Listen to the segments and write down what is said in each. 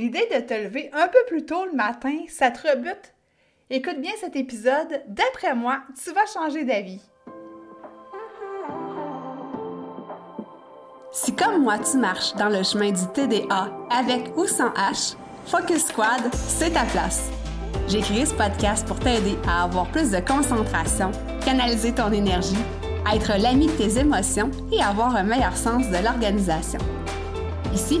L'idée de te lever un peu plus tôt le matin, ça te rebute? Écoute bien cet épisode, d'après moi, tu vas changer d'avis. Si comme moi tu marches dans le chemin du TDA avec ou sans H, Focus Squad, c'est ta place. J'ai créé ce podcast pour t'aider à avoir plus de concentration, canaliser ton énergie, être l'ami de tes émotions et avoir un meilleur sens de l'organisation. Ici,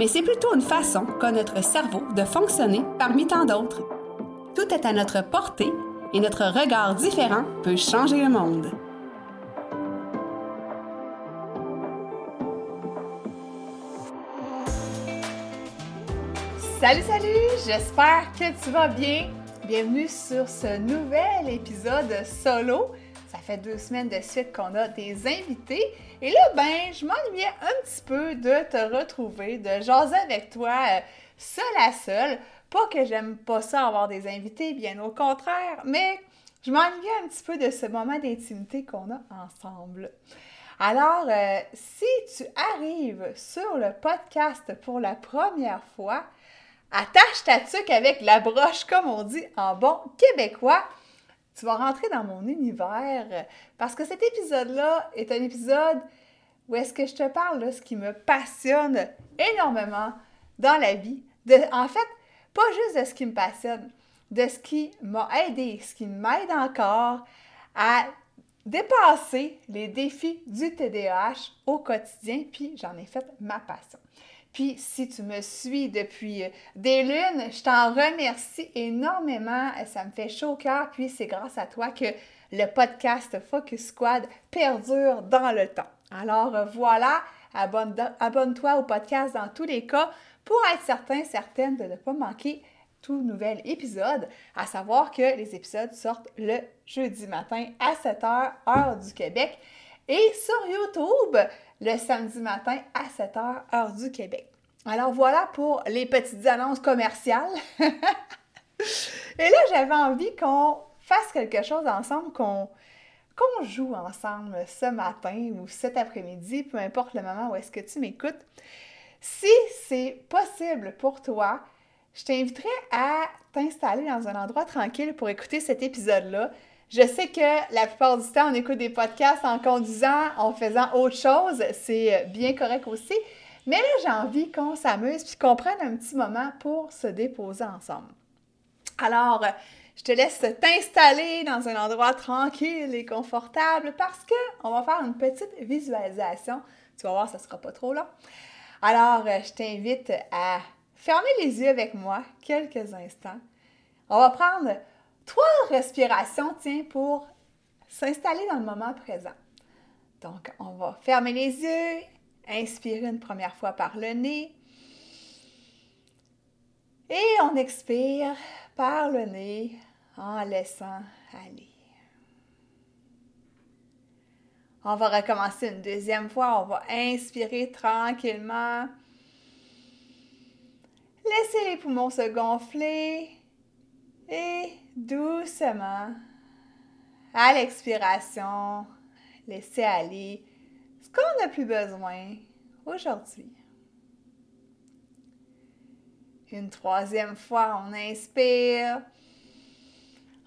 mais c'est plutôt une façon qu'a notre cerveau de fonctionner parmi tant d'autres. Tout est à notre portée et notre regard différent peut changer le monde. Salut, salut! J'espère que tu vas bien. Bienvenue sur ce nouvel épisode solo. Ça fait deux semaines de suite qu'on a des invités. Et là, ben, je m'ennuyais un petit peu de te retrouver, de jaser avec toi, euh, seul à seul. Pas que j'aime pas ça avoir des invités, bien au contraire, mais je m'ennuyais un petit peu de ce moment d'intimité qu'on a ensemble. Alors, euh, si tu arrives sur le podcast pour la première fois, attache ta tuque avec la broche, comme on dit en bon québécois tu vas rentrer dans mon univers parce que cet épisode-là est un épisode où est-ce que je te parle de ce qui me passionne énormément dans la vie. De, en fait, pas juste de ce qui me passionne, de ce qui m'a aidé, ce qui m'aide encore à dépasser les défis du TDAH au quotidien, puis j'en ai fait ma passion. Puis si tu me suis depuis euh, des lunes, je t'en remercie énormément. Ça me fait chaud au cœur. Puis c'est grâce à toi que le podcast Focus Squad perdure dans le temps. Alors euh, voilà, abonne-toi au podcast dans tous les cas pour être certain, certaine de ne pas manquer tout nouvel épisode, à savoir que les épisodes sortent le jeudi matin à 7h, heure du Québec, et sur YouTube, le samedi matin à 7h, heure du Québec. Alors voilà pour les petites annonces commerciales. Et là, j'avais envie qu'on fasse quelque chose ensemble, qu'on joue ensemble ce matin ou cet après-midi, peu importe le moment où est-ce que tu m'écoutes. Si c'est possible pour toi, je t'inviterai à t'installer dans un endroit tranquille pour écouter cet épisode-là. Je sais que la plupart du temps, on écoute des podcasts en conduisant, en faisant autre chose. C'est bien correct aussi. Mais là, j'ai envie qu'on s'amuse puis qu'on prenne un petit moment pour se déposer ensemble. Alors, je te laisse t'installer dans un endroit tranquille et confortable parce qu'on va faire une petite visualisation. Tu vas voir, ça ne sera pas trop long. Alors, je t'invite à fermer les yeux avec moi quelques instants. On va prendre trois respirations, tiens, pour s'installer dans le moment présent. Donc, on va fermer les yeux, inspirer une première fois par le nez. Et on expire par le nez en laissant aller. On va recommencer une deuxième fois. On va inspirer tranquillement. Laissez les poumons se gonfler et doucement, à l'expiration, laissez aller ce qu'on n'a plus besoin aujourd'hui. Une troisième fois, on inspire.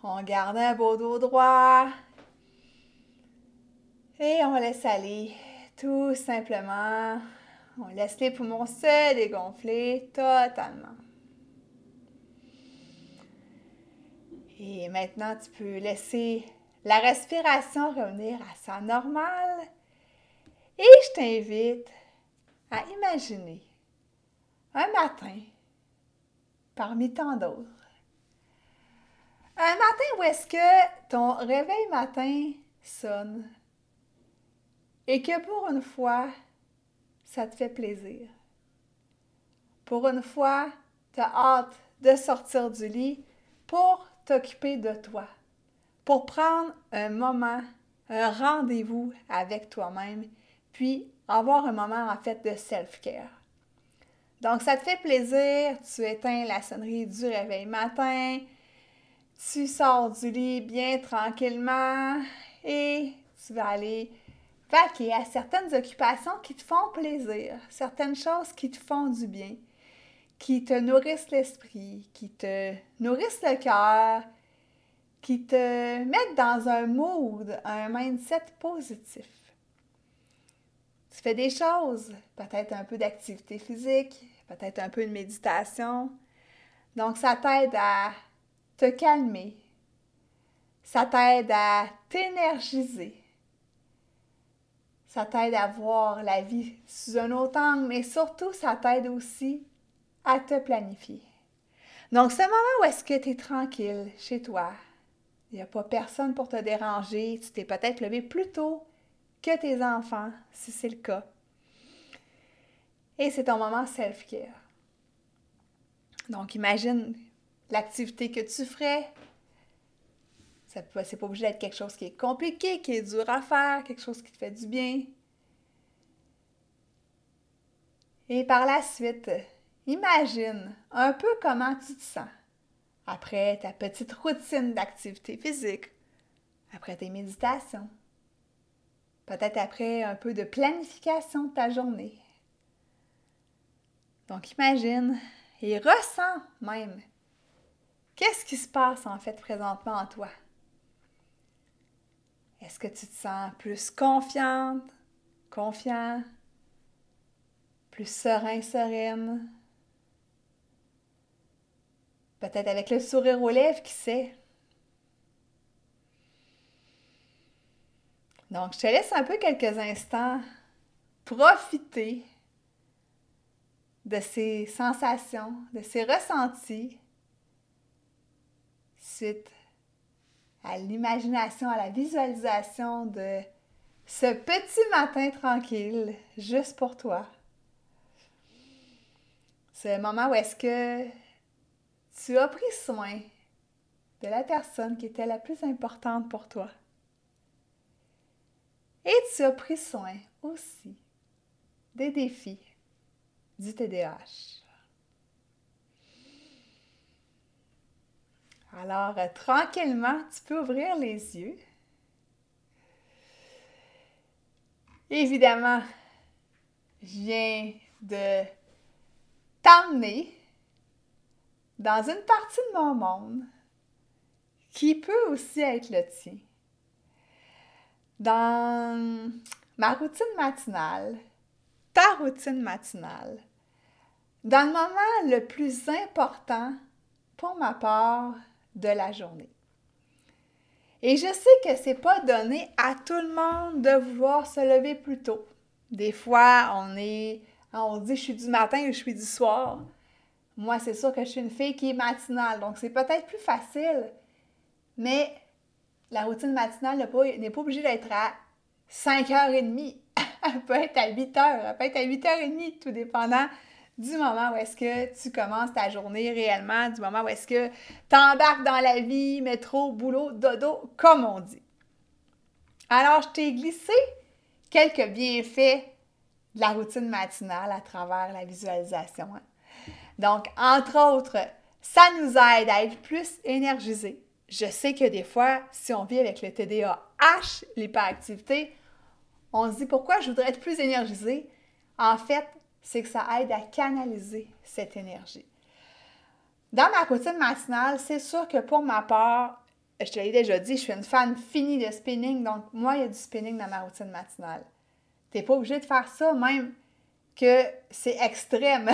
On garde un beau dos droit. Et on laisse aller tout simplement. On laisse les poumons se dégonfler totalement. Et maintenant, tu peux laisser la respiration revenir à sa normale. Et je t'invite à imaginer un matin, parmi tant d'autres, un matin où est-ce que ton réveil matin sonne et que pour une fois, ça te fait plaisir. Pour une fois, tu as hâte de sortir du lit pour t'occuper de toi, pour prendre un moment, un rendez-vous avec toi-même, puis avoir un moment en fait de self-care. Donc, ça te fait plaisir, tu éteins la sonnerie du réveil matin, tu sors du lit bien tranquillement et tu vas aller vaquer à certaines occupations qui te font plaisir, certaines choses qui te font du bien, qui te nourrissent l'esprit, qui te nourrissent le cœur, qui te mettent dans un mood, un mindset positif. Tu fais des choses, peut-être un peu d'activité physique, peut-être un peu de méditation. Donc, ça t'aide à te calmer. Ça t'aide à t'énergiser. Ça t'aide à voir la vie sous un autre angle, mais surtout, ça t'aide aussi à te planifier. Donc, ce moment où est-ce que tu es tranquille chez toi, il n'y a pas personne pour te déranger, tu t'es peut-être levé plus tôt que tes enfants, si c'est le cas. Et c'est ton moment self-care. Donc, imagine l'activité que tu ferais. Ce n'est pas obligé d'être quelque chose qui est compliqué, qui est dur à faire, quelque chose qui te fait du bien. Et par la suite, imagine un peu comment tu te sens après ta petite routine d'activité physique, après tes méditations, peut-être après un peu de planification de ta journée. Donc imagine et ressens même qu'est-ce qui se passe en fait présentement en toi. Est-ce que tu te sens plus confiante, confiant, plus serein, sereine? Peut-être avec le sourire aux lèvres, qui sait? Donc, je te laisse un peu quelques instants profiter de ces sensations, de ces ressentis suite à l'imagination, à la visualisation de ce petit matin tranquille juste pour toi. Ce moment où est-ce que tu as pris soin de la personne qui était la plus importante pour toi. Et tu as pris soin aussi des défis du TDAH. Alors, euh, tranquillement, tu peux ouvrir les yeux. Évidemment, je viens de t'emmener dans une partie de mon monde qui peut aussi être le tien. Dans ma routine matinale, ta routine matinale, dans le moment le plus important pour ma part de la journée. Et je sais que c'est pas donné à tout le monde de vouloir se lever plus tôt. Des fois, on est on dit je suis du matin ou je suis du soir. Moi, c'est sûr que je suis une fille qui est matinale, donc c'est peut-être plus facile, mais la routine matinale n'est pas, pas obligée d'être à 5h30. elle peut être à 8h, elle peut être à 8h30, tout dépendant du moment où est-ce que tu commences ta journée réellement, du moment où est-ce que tu embarques dans la vie, métro, boulot, dodo, comme on dit. Alors, je t'ai glissé quelques bienfaits de la routine matinale à travers la visualisation. Hein. Donc, entre autres, ça nous aide à être plus énergisés. Je sais que des fois, si on vit avec le TDAH, l'hyperactivité, on se dit pourquoi je voudrais être plus énergisé. En fait, c'est que ça aide à canaliser cette énergie. Dans ma routine matinale, c'est sûr que pour ma part, je te l'ai déjà dit, je suis une fan finie de spinning, donc moi, il y a du spinning dans ma routine matinale. Tu n'es pas obligé de faire ça, même que c'est extrême.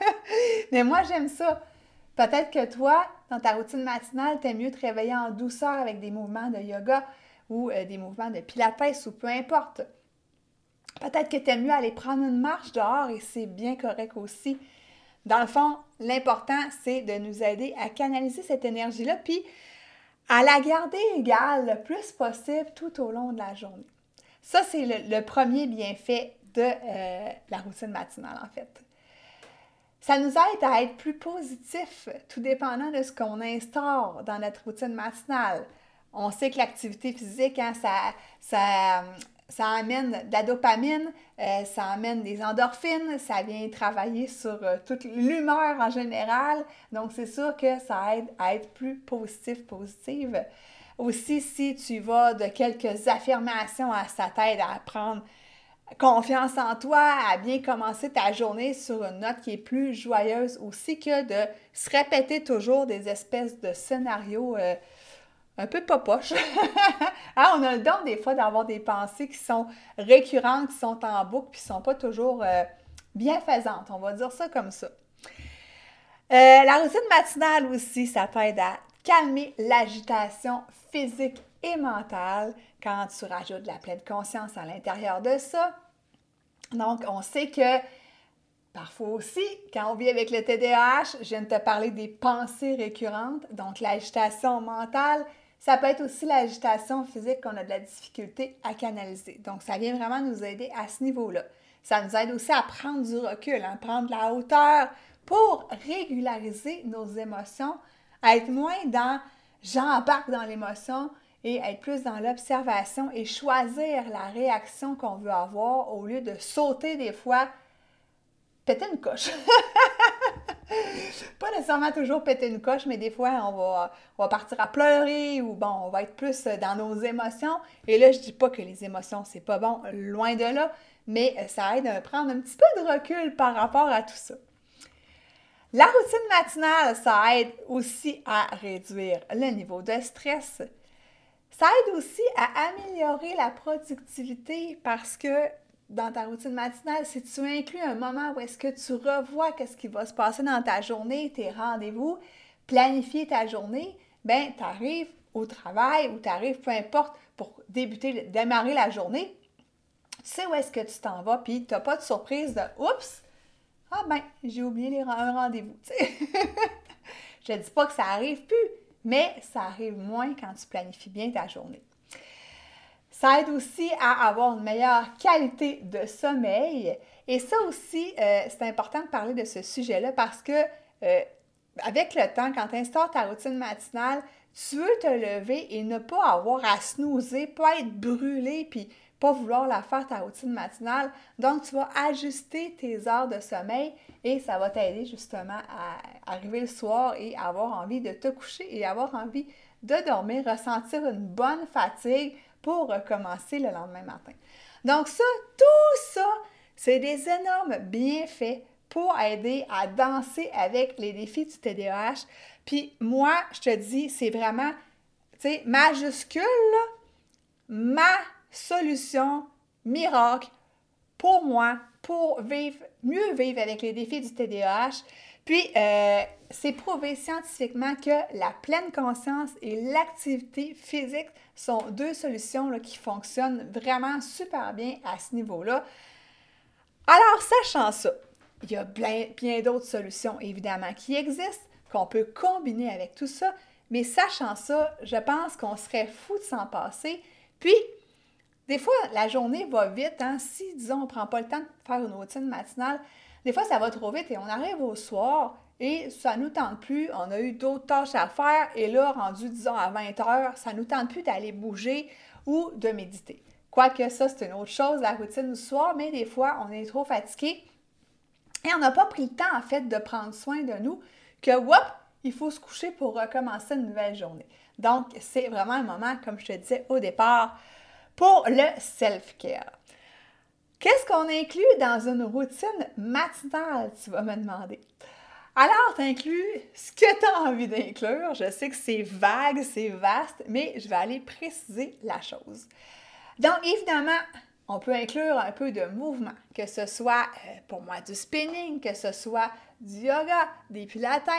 Mais moi, j'aime ça. Peut-être que toi, dans ta routine matinale, tu mieux te réveiller en douceur avec des mouvements de yoga ou euh, des mouvements de pilates ou peu importe. Peut-être que tu aimes mieux aller prendre une marche dehors et c'est bien correct aussi. Dans le fond, l'important, c'est de nous aider à canaliser cette énergie-là, puis à la garder égale le plus possible tout au long de la journée. Ça, c'est le, premier bienfait de euh, la routine matinale, en fait. Ça nous aide à être plus positif, tout dépendant de ce qu'on instaure dans notre routine matinale. On sait que l'activité physique, hein, ça, ça, ça amène de la dopamine, euh, ça amène des endorphines, ça vient travailler sur euh, toute l'humeur en général. Donc, c'est sûr que ça aide à être plus positif, positive. Aussi, si tu vas de quelques affirmations à sa tête à prendre confiance en toi, à bien commencer ta journée sur une note qui est plus joyeuse aussi que de se répéter toujours des espèces de scénarios euh, un peu pas. Hein, on a le don des fois d'avoir des pensées qui sont récurrentes, qui sont en boucle, puis qui ne sont pas toujours euh, bienfaisantes. On va dire ça comme ça. Euh, la routine matinale aussi, ça t'aide à calmer l'agitation physique et mentale quand tu rajoutes la pleine conscience à l'intérieur de ça. Donc, on sait que Parfois aussi, quand on vit avec le TDAH, je viens de te parler des pensées récurrentes, donc l'agitation mentale, ça peut être aussi l'agitation physique qu'on a de la difficulté à canaliser. Donc, ça vient vraiment nous aider à ce niveau-là. Ça nous aide aussi à prendre du recul, à hein, prendre de la hauteur pour régulariser nos émotions, à être moins dans j'embarque dans l'émotion et être plus dans l'observation et choisir la réaction qu'on veut avoir au lieu de sauter des fois, péter une coche. pas nécessairement toujours péter une coche, mais des fois, on va, on va partir à pleurer ou bon, on va être plus dans nos émotions. Et là, je dis pas que les émotions, c'est pas bon, loin de là, mais ça aide à prendre un petit peu de recul par rapport à tout ça. La routine matinale, ça aide aussi à réduire le niveau de stress. Ça aide aussi à améliorer la productivité parce que dans ta routine matinale, si tu inclus un moment où est-ce que tu revois qu'est-ce qui va se passer dans ta journée, tes rendez-vous, planifier ta journée, ben tu arrives au travail ou tu arrives, peu importe, pour débuter, démarrer la journée, tu sais où est-ce que tu t'en vas, puis tu n'as pas de surprise de « Oups! Ah ben, j'ai oublié un rendez-vous. » Je ne dis pas que ça arrive plus, mais ça arrive moins quand tu planifies bien ta journée. Ça aide aussi à avoir une meilleure qualité de sommeil. Et ça aussi, euh, c'est important de parler de ce sujet-là parce que euh, avec le temps, quand tu instaures ta routine matinale, tu veux te lever et ne pas avoir à snoozer, pas être brûlé, puis pas vouloir la faire ta routine matinale. Donc, tu vas ajuster tes heures de sommeil et ça va t'aider justement à arriver le soir et avoir envie de te coucher et avoir envie de dormir, ressentir une bonne fatigue pour recommencer le lendemain matin. Donc ça, tout ça, c'est des énormes bienfaits pour aider à danser avec les défis du TDAH. Puis moi, je te dis, c'est vraiment, tu sais, majuscule, ma solution miracle pour moi, pour vivre, mieux vivre avec les défis du TDAH. Puis, euh, c'est prouvé scientifiquement que la pleine conscience et l'activité physique sont deux solutions qui fonctionnent vraiment super bien à ce niveau-là. Alors, sachant ça, il y a bien, bien d'autres solutions évidemment qui existent, qu'on peut combiner avec tout ça, mais sachant ça, je pense qu'on serait fou de s'en passer. Puis, des fois, la journée va vite. Hein? Si, disons, on ne prend pas le temps de faire une routine matinale, des fois, ça va trop vite et on arrive au soir et ça nous tente plus. On a eu d'autres tâches à faire et là, rendu, disons, à 20 heures, ça nous tente plus d'aller bouger ou de méditer. Quoique ça, c'est une autre chose, la routine du soir, mais des fois, on est trop fatigué et on n'a pas pris le temps, en fait, de prendre soin de nous que, whoop, il faut se coucher pour recommencer une nouvelle journée. Donc, c'est vraiment un moment, comme je te disais au départ, pour le self-care. Qu'est-ce qu'on inclut dans une routine matinale, tu vas me demander? Alors, tu inclus ce que tu as envie d'inclure. Je sais que c'est vague, c'est vaste, mais je vais aller préciser la chose. Donc, évidemment, on peut inclure un peu de mouvement, que ce soit euh, pour moi du spinning, que ce soit du yoga, des pilates,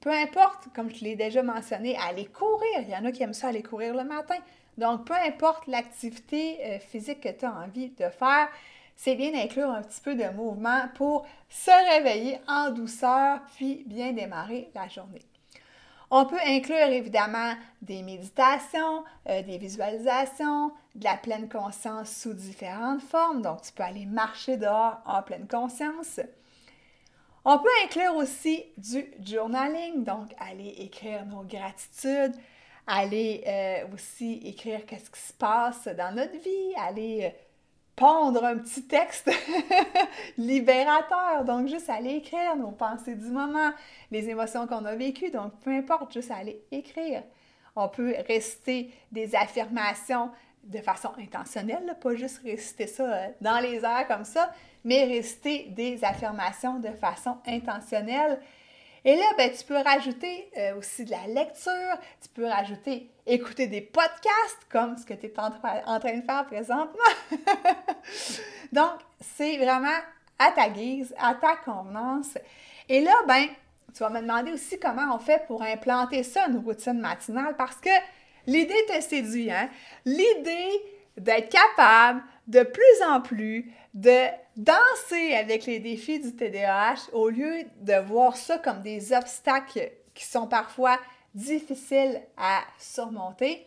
peu importe, comme je l'ai déjà mentionné, aller courir. Il y en a qui aiment ça aller courir le matin. Donc, peu importe l'activité euh, physique que tu as envie de faire, c'est bien d'inclure un petit peu de mouvement pour se réveiller en douceur puis bien démarrer la journée. On peut inclure évidemment des méditations, euh, des visualisations, de la pleine conscience sous différentes formes. Donc, tu peux aller marcher dehors en pleine conscience. On peut inclure aussi du journaling, donc aller écrire nos gratitudes, aller euh, aussi écrire qu'est-ce qui se passe dans notre vie, aller euh, pondre un petit texte libérateur, donc juste aller écrire nos pensées du moment, les émotions qu'on a vécues, donc peu importe, juste aller écrire. On peut réciter des affirmations de façon intentionnelle, pas juste réciter ça euh, dans les airs comme ça, mais réciter des affirmations de façon intentionnelle. Et là, ben, tu peux rajouter euh, aussi de la lecture, tu peux rajouter écouter des podcasts comme ce que tu es en, train de faire présentement. Donc, c'est vraiment à ta guise, à ta convenance. Et là, ben, tu vas me demander aussi comment on fait pour implanter ça, une routine matinale, parce que L'idée te séduit, hein? L'idée d'être capable de plus en plus de danser avec les défis du TDAH au lieu de voir ça comme des obstacles qui sont parfois difficiles à surmonter,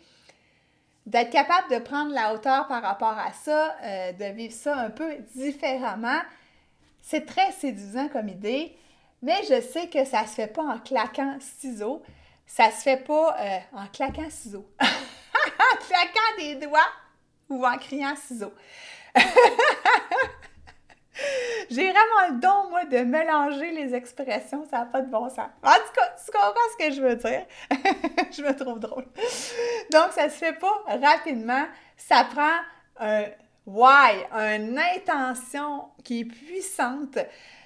d'être capable de prendre la hauteur par rapport à ça, euh, de vivre ça un peu différemment, c'est très séduisant comme idée, mais je sais que ça ne se fait pas en claquant ciseaux. Ça se fait pas euh, en claquant ciseaux. en claquant des doigts ou en criant ciseaux. J'ai vraiment le don, moi, de mélanger les expressions. Ça n'a pas de bon sens. En tout cas, tu comprends ce que je veux dire? je me trouve drôle. Donc, ça se fait pas rapidement. Ça prend un why, une intention qui est puissante.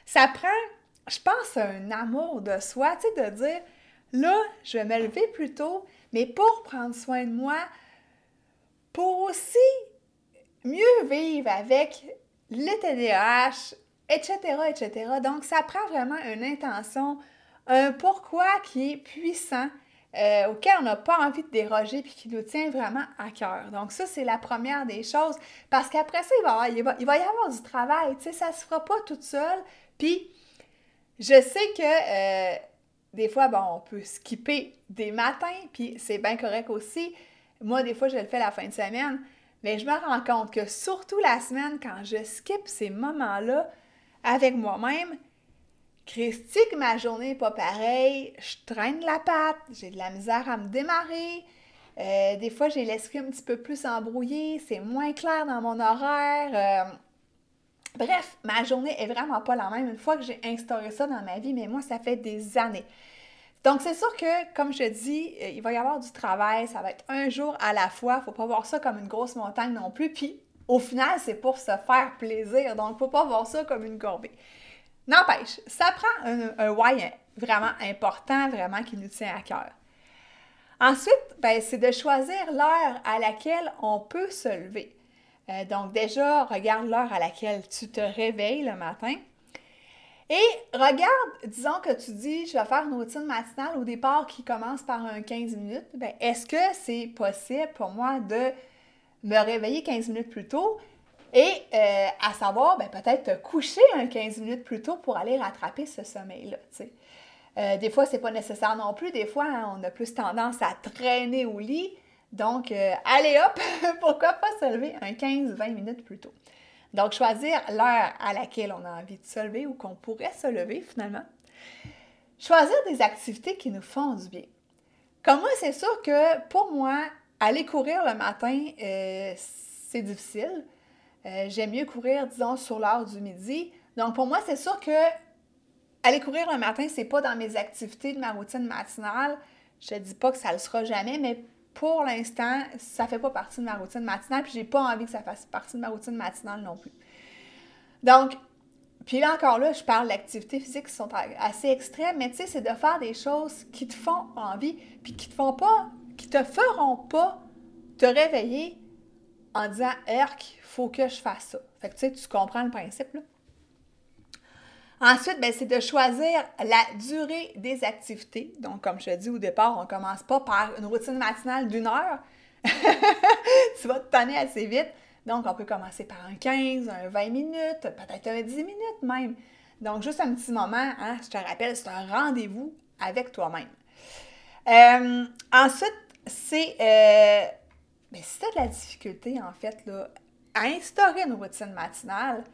Ça prend, je pense, un amour de soi, tu sais, de dire Là, je vais me lever plus tôt, mais pour prendre soin de moi, pour aussi mieux vivre avec le TDAH, etc., etc. Donc, ça prend vraiment une intention, un pourquoi qui est puissant, euh, auquel on n'a pas envie de déroger puis qui nous tient vraiment à cœur. Donc, ça, c'est la première des choses. Parce qu'après ça, il va, y avoir, du travail. Tu sais, ça se fera pas toute seule. Puis, je sais que euh, des fois, bon, on peut skipper des matins, puis c'est bien correct aussi. Moi, des fois, je le fais la fin de semaine, mais je me rends compte que surtout la semaine, quand je skip ces moments-là avec moi-même, Christique, ma journée n'est pas pareille, je traîne la patte, j'ai de la misère à me démarrer. Euh, des fois, j'ai l'esprit un petit peu plus embrouillé, c'est moins clair dans mon horaire. Euh, Bref, ma journée est vraiment pas la même une fois que j'ai instauré ça dans ma vie, mais moi, ça fait des années. Donc, c'est sûr que, comme je dis, euh, il va y avoir du travail, ça va être un jour à la fois. Faut pas voir ça comme une grosse montagne non plus. Puis, au final, c'est pour se faire plaisir. Donc, faut pas voir ça comme une corvée. N'empêche, ça prend un, un why vraiment important, vraiment qui nous tient à cœur. Ensuite, ben, c'est de choisir l'heure à laquelle on peut se lever. Euh, donc déjà, regarde l'heure à laquelle tu te réveilles le matin. Et regarde, disons que tu dis, je vais faire une routine matinale au départ qui commence par un 15 minutes. Ben, est-ce que c'est possible pour moi de me réveiller 15 minutes plus tôt? Et euh, à savoir, ben, peut-être te coucher un 15 minutes plus tôt pour aller rattraper ce sommeil-là. Euh, des fois, c'est pas nécessaire non plus. Des fois, hein, on a plus tendance à traîner au lit. Donc, euh, allez hop, pourquoi pas se lever un 15-20 minutes plus tôt? Donc, choisir l'heure à laquelle on a envie de se lever ou qu'on pourrait se lever finalement. Choisir des activités qui nous font du bien. Comme moi, c'est sûr que pour moi, aller courir le matin, euh, c'est difficile. Euh, j'aime mieux courir, disons, sur l'heure du midi. Donc, pour moi, c'est sûr que aller courir le matin, c'est pas dans mes activités de ma routine matinale. Je dis pas que ça le sera jamais, mais pour l'instant, ça fait pas partie de ma routine matinale, puis j'ai pas envie que ça fasse partie de ma routine matinale non plus. Donc, puis là encore là, je parle d'activités physiques qui sont assez extrêmes, mais tu sais, c'est de faire des choses qui te font envie, puis qui te font pas, qui te feront pas te réveiller en disant Erk, faut que je fasse ça. Fait que tu sais, tu comprends le principe là. Ensuite, ben, c'est de choisir la durée des activités. Donc, comme je te dis au départ, on ne commence pas par une routine matinale d'une heure. tu vas te tanner assez vite. Donc, on peut commencer par un 15, un 20 minutes, peut-être un 10 minutes même. Donc, juste un petit moment, hein, je te rappelle, c'est un rendez-vous avec toi-même. Euh, ensuite, c'est euh, ben, si tu as de la difficulté, en fait, là, à instaurer une routine matinale,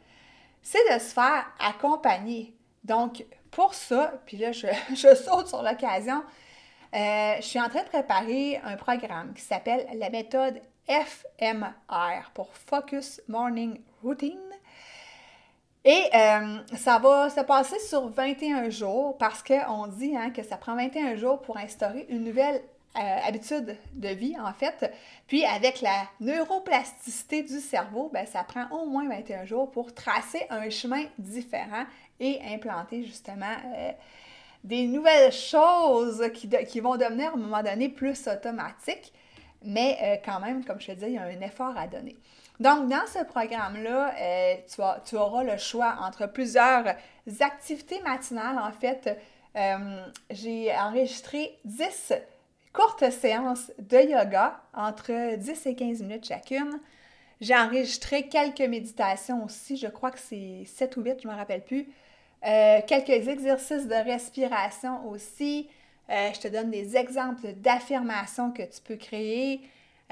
c'est de se faire accompagner. Donc, pour ça, puis là, je, saute sur l'occasion, euh, je suis en train de préparer un programme qui s'appelle la méthode FMR pour Focus Morning Routine. Et euh, ça va se passer sur 21 jours parce qu'on dit hein, que ça prend 21 jours pour instaurer une nouvelle euh, habitude de vie, en fait. Puis avec la neuroplasticité du cerveau, ben, ça prend au moins 21 jours pour tracer un chemin différent et implanter justement euh, des nouvelles choses qui, vont devenir à un moment donné plus automatiques. Mais quand même, comme je te dis, il y a un effort à donner. Donc, dans ce programme-là, euh, tu, auras le choix entre plusieurs activités matinales. En fait, euh, j'ai enregistré 10 courtes séances de yoga entre 10 et 15 minutes chacune. J'ai enregistré quelques méditations aussi, je crois que c'est 7 ou 8, je ne me rappelle plus. Euh, quelques exercices de respiration aussi. je te donne des exemples d'affirmations que tu peux créer.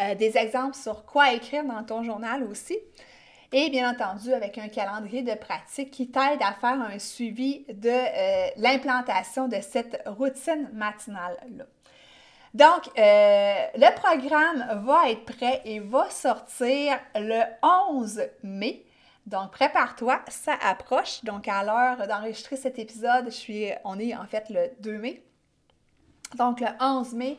Euh, des exemples sur quoi écrire dans ton journal aussi. Et bien entendu, avec un calendrier de pratique qui t'aide à faire un suivi de euh, l'implantation de cette routine matinale-là. Donc, euh, le programme va être prêt et va sortir le 11 mai. Donc, prépare-toi, ça approche. Donc, à l'heure d'enregistrer cet épisode, je on est en fait le 2 mai. Donc, le 11 mai,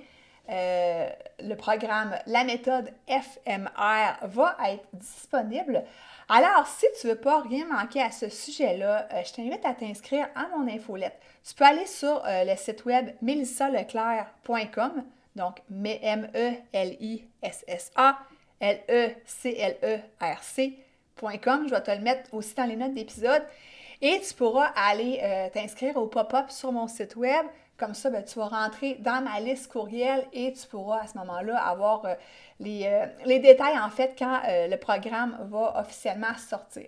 euh, le programme La méthode FMR va être disponible. Alors, si tu ne veux pas rien manquer à ce sujet-là, euh, je t'invite à t'inscrire à mon infolette. Tu peux aller sur euh, le site web melissaleclerc.com, donc M-E-L-I-S-S-A L-E-C-L-E-R-C.com. Je vais te le mettre aussi dans les notes d'épisode. Et tu pourras aller t'inscrire au pop-up sur mon site web. Comme ça, ben, tu vas rentrer dans ma liste courriel et tu pourras à ce moment-là avoir euh, euh, les, détails en fait quand euh, le programme va officiellement sortir.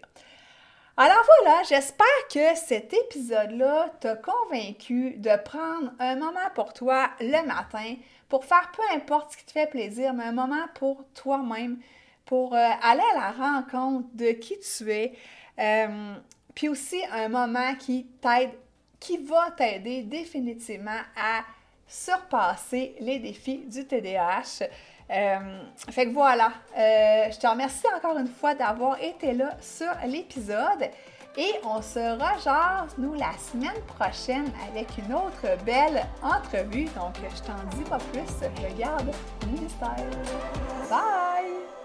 Alors voilà, j'espère que cet épisode-là t'a convaincu de prendre un moment pour toi le matin pour faire peu importe ce qui te fait plaisir, mais un moment pour toi-même, pour aller à la rencontre de qui tu es, puis aussi un moment qui t'aide qui va t'aider définitivement à surpasser les défis du TDAH. Euh, fait que voilà, euh, je te remercie encore une fois d'avoir été là sur l'épisode et on se rejase, nous, la semaine prochaine avec une autre belle entrevue. Donc, je t'en dis pas plus, je garde le mystère. Bye!